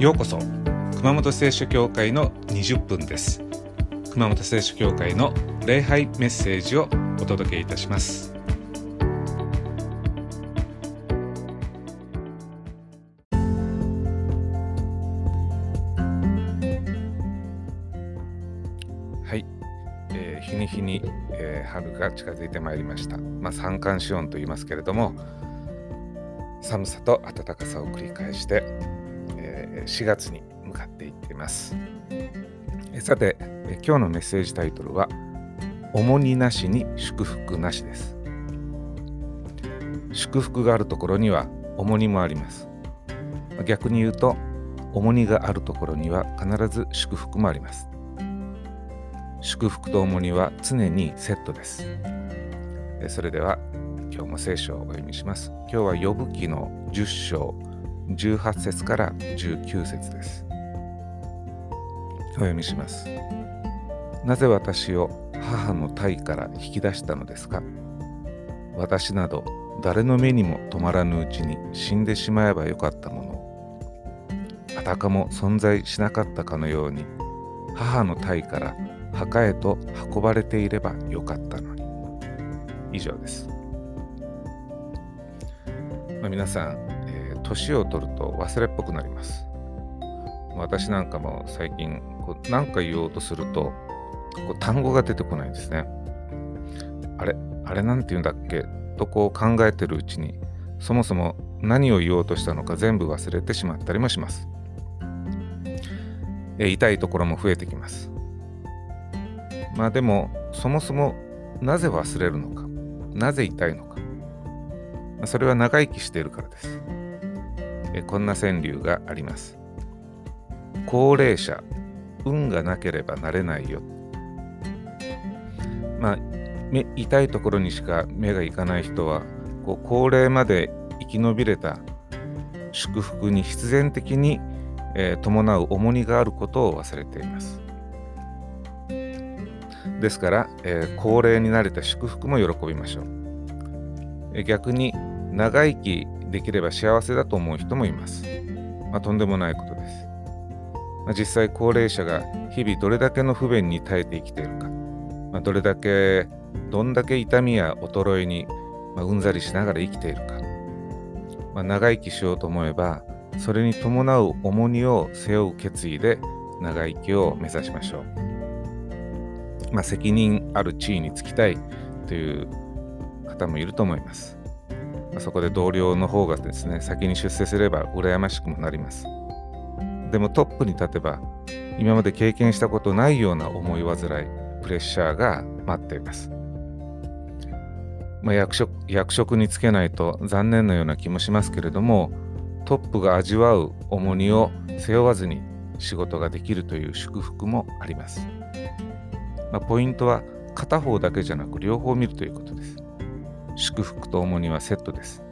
ようこそ熊本聖書教会の20分です。熊本聖書教会の礼拝メッセージをお届けいたします。はい、えー、日に日に、えー、春が近づいてまいりました。まあ三寒四温と言いますけれども寒さと暖かさを繰り返して4月に向かっていっています。さて、今日のメッセージタイトルは、重荷なしに祝福なしです。祝福があるところには重荷もあります。逆に言うと、重荷があるところには必ず祝福もあります。祝福と重荷は常にセットです。それでは今日も聖書をお読みします。今日は呼ぶ記の10章18節から19節です。お読みします。なぜ私を母の体から引き出したのですか？私など誰の目にも止まらぬうちに死んでしまえばよかったものあたかも存在しなかったかのように母の体から墓へと運ばれていればよかったのに以上です、まあ、皆さん年を取ると忘れっぽくなります。私なんかも最近こう何か言おうとするとこう単語が出てこないんですね。あれあれなんて言うんだっけ？とこう考えてるうちにそもそも何を言おうとしたのか全部忘れてしまったりもします。え痛いところも増えてきます。まあでもそもそもなぜ忘れるのか？なぜ痛いのか？それは長生きしているからです。こんな川柳があります。高齢者、運がなければなれないよ。まあ、目痛いところにしか目がいかない人は、こう高齢まで生き延びれた祝福に必然的に、えー、伴う重荷があることを忘れています。ですから、えー、高齢になれた祝福も喜びましょう。逆に長生きできれば幸せだと思う人もいます。まあ、とんでもないことです。まあ、実際高齢者が日々どれだけの不便に耐えて生きているか、まあ、どれだけどんだけ痛みや衰えに、まうんざりしながら生きているか、ま長生きしようと思えばそれに伴う重荷を背負う決意で長生きを目指しましょう。まあ、責任ある地位につきたいという方もいると思います。そこで同僚の方がですね、先に出世すれば羨ましくもなります。でもトップに立てば、今まで経験したことないような思い煩い、プレッシャーが待っています。まあ、役職役職につけないと残念なような気もしますけれども、トップが味わう重荷を背負わずに仕事ができるという祝福もあります。まあ、ポイントは片方だけじゃなく両方見るということです。祝福と重荷はセットです。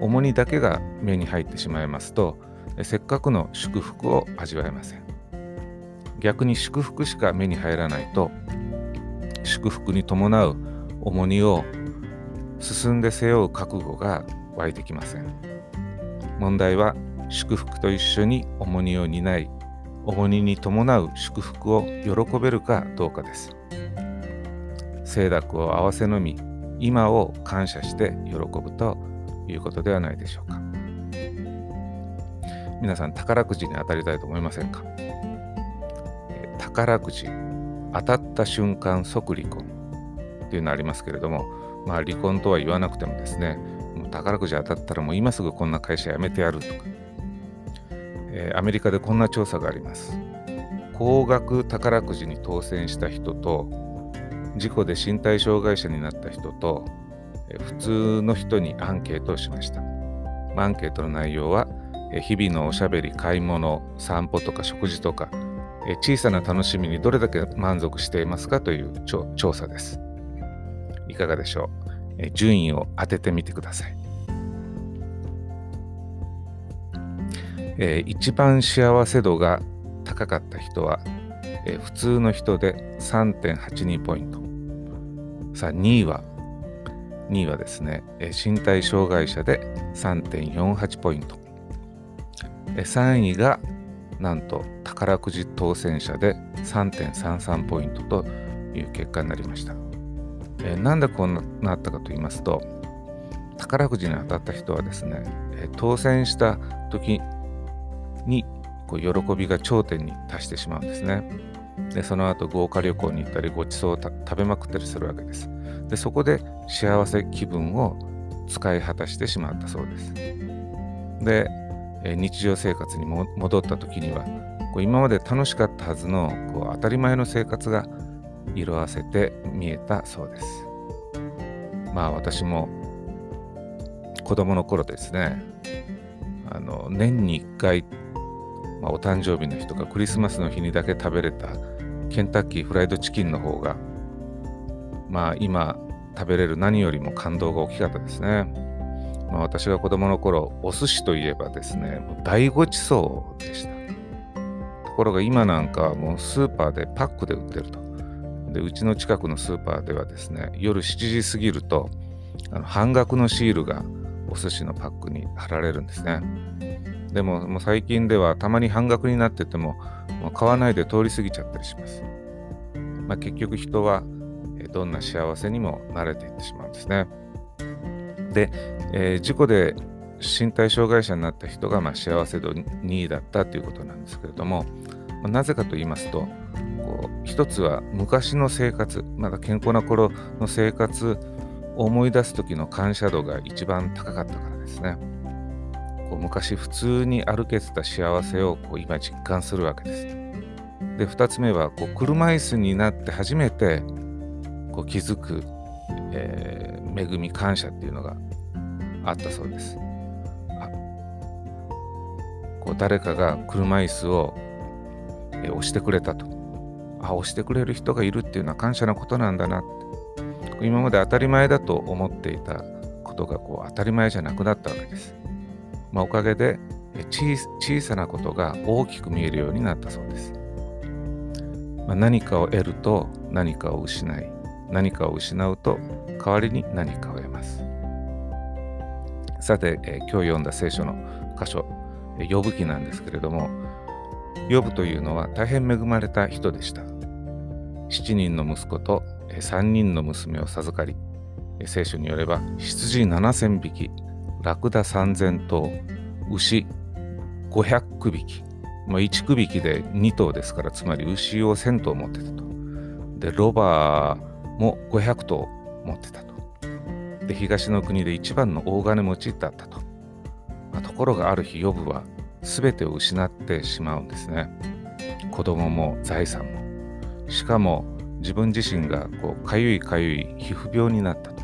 重荷だけが目に入ってしまいますと、せっかくの祝福を味わえません。逆に祝福しか目に入らないと、祝福に伴う重荷を進んで背負う覚悟が湧いてきません。問題は祝福と一緒に重荷を担い、重荷に伴う祝福を喜べるかどうかです。清濁を合わせのみ、今を感謝して喜ぶということではないでしょうか。皆さん宝くじに当たりたいと思いませんか？宝くじ当たった瞬間即離婚っていうのありますけれども、まあ離婚とは言わなくてもですね、宝くじ当たったらもう今すぐこんな会社辞めてやるとか、えー、アメリカでこんな調査があります。高額宝くじに当選した人と事故で身体障害者になった人と、普通の人にアンケートをしました。アンケートの内容は、日々のおしゃべり、買い物、散歩とか食事とか、小さな楽しみにどれだけ満足していますかという調査です。いかがでしょう？順位を当ててみてください。え一番幸せ度が高かった人は、え普通の人で3.82ポイント。さあ、2位は、2位はですね、身体障害者で3.48ポイント。3位がなんと宝くじ当選者で3.33ポイントという結果になりました。えー、なんでこうなったかと言いますと宝くじに当たった人はですね、え、当選した時にこう喜びが頂点に達してしまうんですね。でその後豪華旅行に行ったりごちそうを食べまくったりするわけです。でそこで幸せ気分を使い果たしてしまったそうです。で日常生活に戻った時にはこう今まで楽しかったはずのこう当たり前の生活が色あせて見えたそうです。まあ私も子供の頃ですねあの年に1回、まあ、お誕生日の日とかクリスマスの日にだけ食べれたケンタッキーフライドチキンの方がまあ今食べれる何よりも感動が大きかったですね。まあ、私が子供の頃お寿司といえばですねもう大ごちそうでした。ところが今なんかはもうスーパーでパックで売ってると。でうちの近くのスーパーではですね夜7時過ぎるとあの半額のシールがお寿司のパックに貼られるんですね。でももう最近ではたまに半額になっててももう買わないで通り過ぎちゃったりします、まあ、結局人はどんな幸せにも慣れていってしまうんですね。で、えー、事故で身体障害者になった人がまあ幸せ度2位だったということなんですけれども、ま、なぜかと言いますとこう一つは昔の生活まだ健康な頃の生活を思い出す時の感謝度が一番高かったからですね。こう昔普通に歩けてた幸せをこう今実感するわけですで2つ目はこう車椅子になって初めてこう気づく、えー、恵み感謝っていうのがあったそうです。あこう誰かが車椅子を、えー、押してくれたと。あ、押してくれる人がいるっていうのは感謝なことなんだなって。今まで当たり前だと思っていたことがこう当たり前じゃなくなったわけです。まあ、おかげで小さなことが大きく見えるようになったそうです。まあ、何かを得ると何かを失い、何かを失うと代わりに何かを得ます。さて、えー、今日読んだ聖書の箇所、呼ぶ記なんですけれども、呼ぶというのは大変恵まれた人でした。7人の息子と3人の娘を授かり、聖書によれば羊7000匹、ラクダ3000頭、牛500区引き、まあ、1区引きで2頭ですから、つまり牛を1000頭持ってたと。で、ロバーも500頭持ってたと。で東の国で一番の大金持ちだったと。まあ、ところがある日ヨブは全てを失ってしまうんですね。子供も財産も。しかも自分自身がこうかゆいかゆい皮膚病になったと。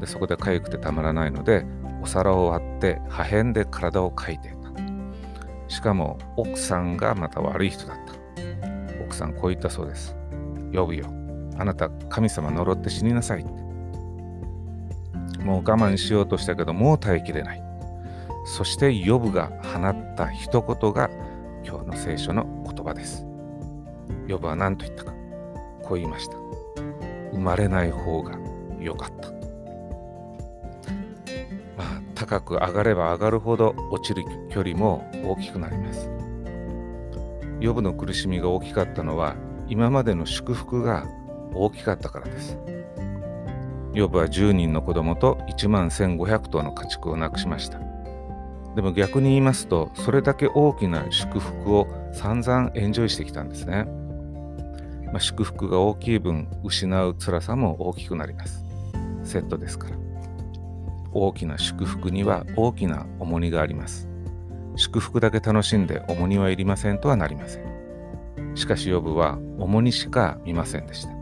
でそこでかゆくてたまらないのでお皿を割って破片で体をかいていた。しかも奥さんがまた悪い人だった。奥さんこう言ったそうです。呼ぶよ。あなた神様呪って死になさい。もう我慢しようとしたけどもう耐えきれない。そしてヨブが放った一言が今日の聖書の言葉です。ヨブは何と言ったか。こう言いました。生まれない方が良かった。高く上がれば上がるほど落ちる距離も大きくなります。ヨブの苦しみが大きかったのは今までの祝福が大きかったからです。ヨブは10人の子供と1万1500頭の家畜をなくしました。でも逆に言いますと、それだけ大きな祝福を散々エンジョイしてきたんですね。まあ、祝福が大きい分、失う辛さも大きくなります。セットですから。大きな祝福には大きな重荷があります。祝福だけ楽しんで重荷はいりませんとはなりません。しかしヨブは重荷しか見ませんでした。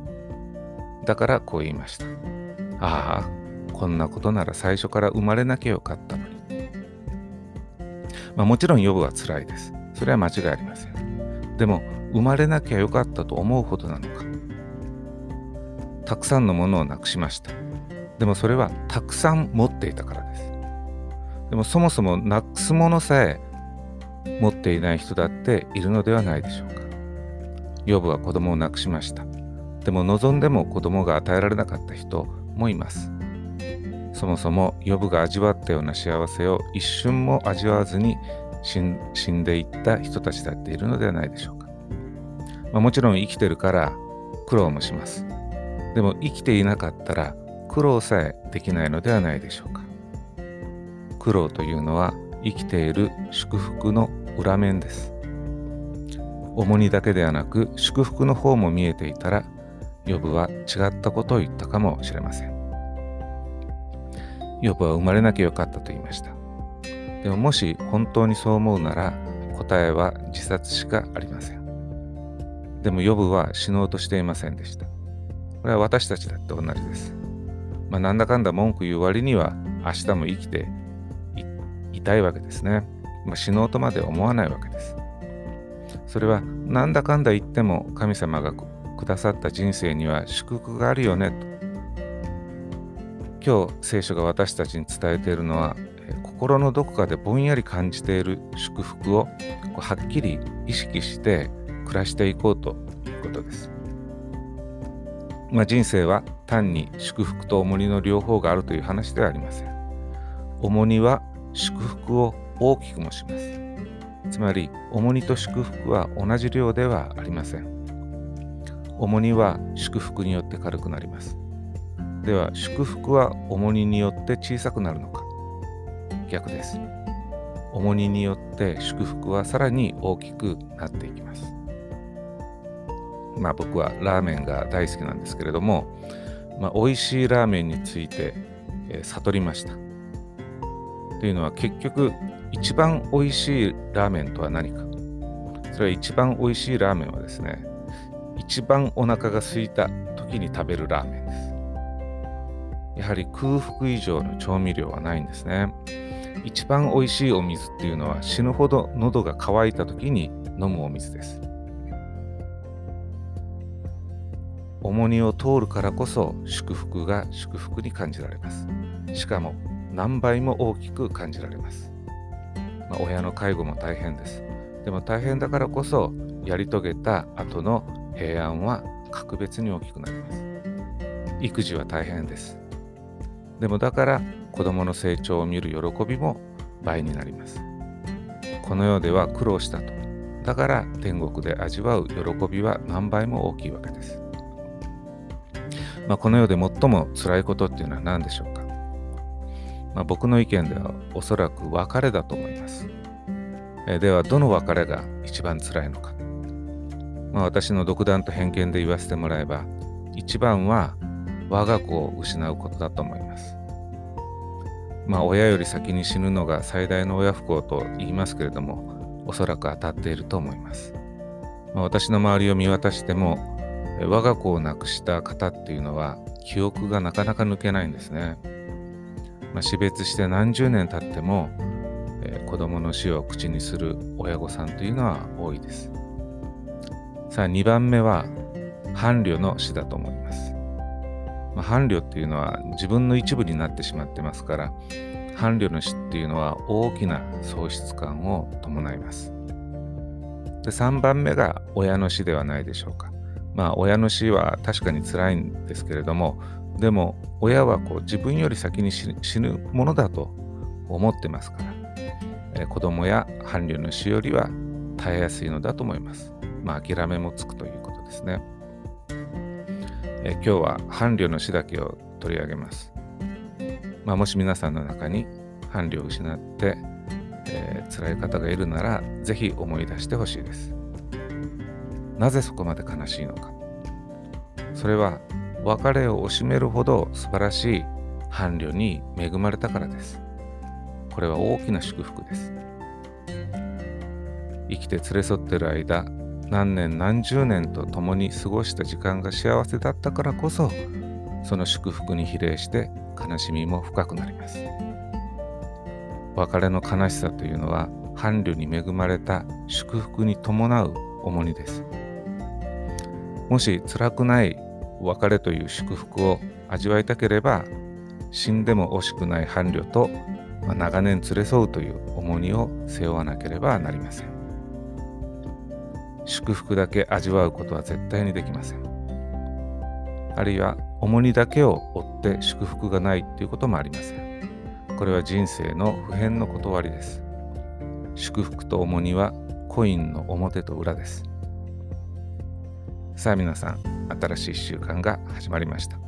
だからこう言いました。ああ、こんなことなら最初から生まれなきゃよかったのに。まあ、もちろんヨブは辛いです。それは間違いありません。でも、生まれなきゃよかったと思うほどなのか。たくさんのものをなくしました。でもそれはたくさん持っていたからです。でもそもそもなくすものさえ持っていない人だっているのではないでしょうか。ヨブは子供を亡くしました。でも望んでも子供が与えられなかった人もいます。そもそもヨブが味わったような幸せを一瞬も味わわずに死んでいった人たちだっているのではないでしょうか。まあ、もちろん生きてるから苦労もします。でも生きていなかったら苦労さえできないのではないでしょうか。苦労というのは生きている祝福の裏面です。重荷だけではなく祝福の方も見えていたら、ヨブは違ったことを言ったかもしれません。ヨブは生まれなきゃよかったと言いました。でももし本当にそう思うなら答えは自殺しかありません。でもヨブは死のうとしていませんでした。これは私たちだって同じです。まあ、なんだかんだ文句言う割には明日も生きていたいわけですね。まあ、死のうとまで思わないわけです。それはなんだかんだ言っても神様がくださった人生には祝福があるよねと。今日聖書が私たちに伝えているのは心のどこかでぼんやり感じている祝福をはっきり意識して暮らしていこうということです。まあ、人生は単に祝福と重荷の両方があるという話ではありません。重荷は祝福を大きくもします。つまり重荷と祝福は同じ量ではありません。重荷は祝福によって軽くなります。では祝福は重荷によって小さくなるのか逆です。重荷によって祝福はさらに大きくなっていきます。まあ僕はラーメンが大好きなんですけれども、まあ、美味しいラーメンについて、えー、悟りました。というのは結局一番美味しいラーメンとは何か。それは一番美味しいラーメンはですね、一番お腹が空いた時に食べるラーメンです。やはり空腹以上の調味料はないんですね。一番美味しいお水っていうのは死ぬほど喉が渇いた時に飲むお水です。重荷を通るからこそ祝福が祝福に感じられます。しかも何倍も大きく感じられます。まあ、親の介護も大変です。でも大変だからこそやり遂げた後の平安は格別に大きくなります。育児は大変です。でもだから子供の成長を見る喜びも倍になります。この世では苦労したと。だから天国で味わう喜びは何倍も大きいわけです。まあ、この世で最も辛いことっていうのは何でしょうか、まあ、僕の意見ではおそらく別れだと思います。えではどの別れが一番辛いのか、まあ、私の独断と偏見で言わせてもらえば一番は我が子を失うことだと思います。まあ親より先に死ぬのが最大の親不幸と言いますけれどもおそらく当たっていると思います。まあ、私の周りを見渡しても我が子を亡くした方っていうのは記憶がなかなか抜けないんですね。まあ、死別して何十年経っても、えー、子供の死を口にする親御さんというのは多いです。さあ2番目は伴侶の死だと思います。まあ、伴侶っていうのは自分の一部になってしまってますから伴侶の死っていうのは大きな喪失感を伴います。で3番目が親の死ではないでしょうか。まあ親の死は確かに辛いんですけれどもでも親はこう自分より先に死ぬものだと思ってますから、えー、子供や伴侶の死よりは耐えやすいのだと思います。まあ諦めもつくということですね。え今日は伴侶の死だけを取り上げます。まあ、もし皆さんの中に伴侶を失って、えー、辛い方がいるなら、ぜひ思い出してほしいです。なぜそこまで悲しいのか。それは別れを惜しめるほど素晴らしい伴侶に恵まれたからです。これは大きな祝福です。生きて連れ添ってる間、何年何十年と共に過ごした時間が幸せだったからこそその祝福に比例して悲しみも深くなります別れの悲しさというのは伴侶に恵まれた祝福に伴う重荷ですもし辛くない別れという祝福を味わいたければ死んでも惜しくない伴侶とま長年連れ添うという重荷を背負わなければなりません祝福だけ味わうことは絶対にできません。あるいは重荷だけを負って祝福がないということもありません。これは人生の普遍の断りです。祝福と重荷はコインの表と裏ですさあ皆さん新しい1週間が始まりました。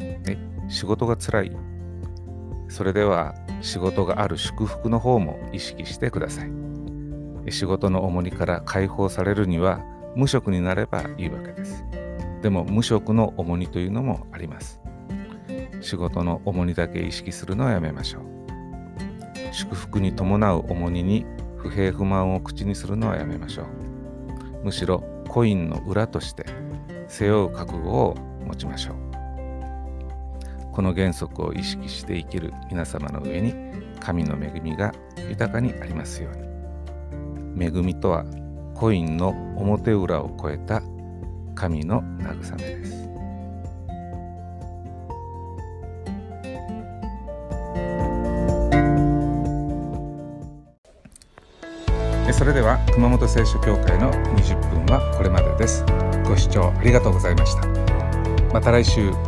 え仕事がつらい？それでは仕事がある祝福の方も意識してください。仕事の重荷から解放されるには無職になればいいわけです。でも無職の重荷というのもあります。仕事の重荷だけ意識するのはやめましょう。祝福に伴う重荷に不平不満を口にするのはやめましょう。むしろコインの裏として背負う覚悟を持ちましょう。この原則を意識して生きる皆様の上に神の恵みが豊かにありますように。恵みとはコインの表裏を超えた神の慰めです。れでは熊本聖書協会の20分はこれまでです。ご視聴ありがとうございました。また来週。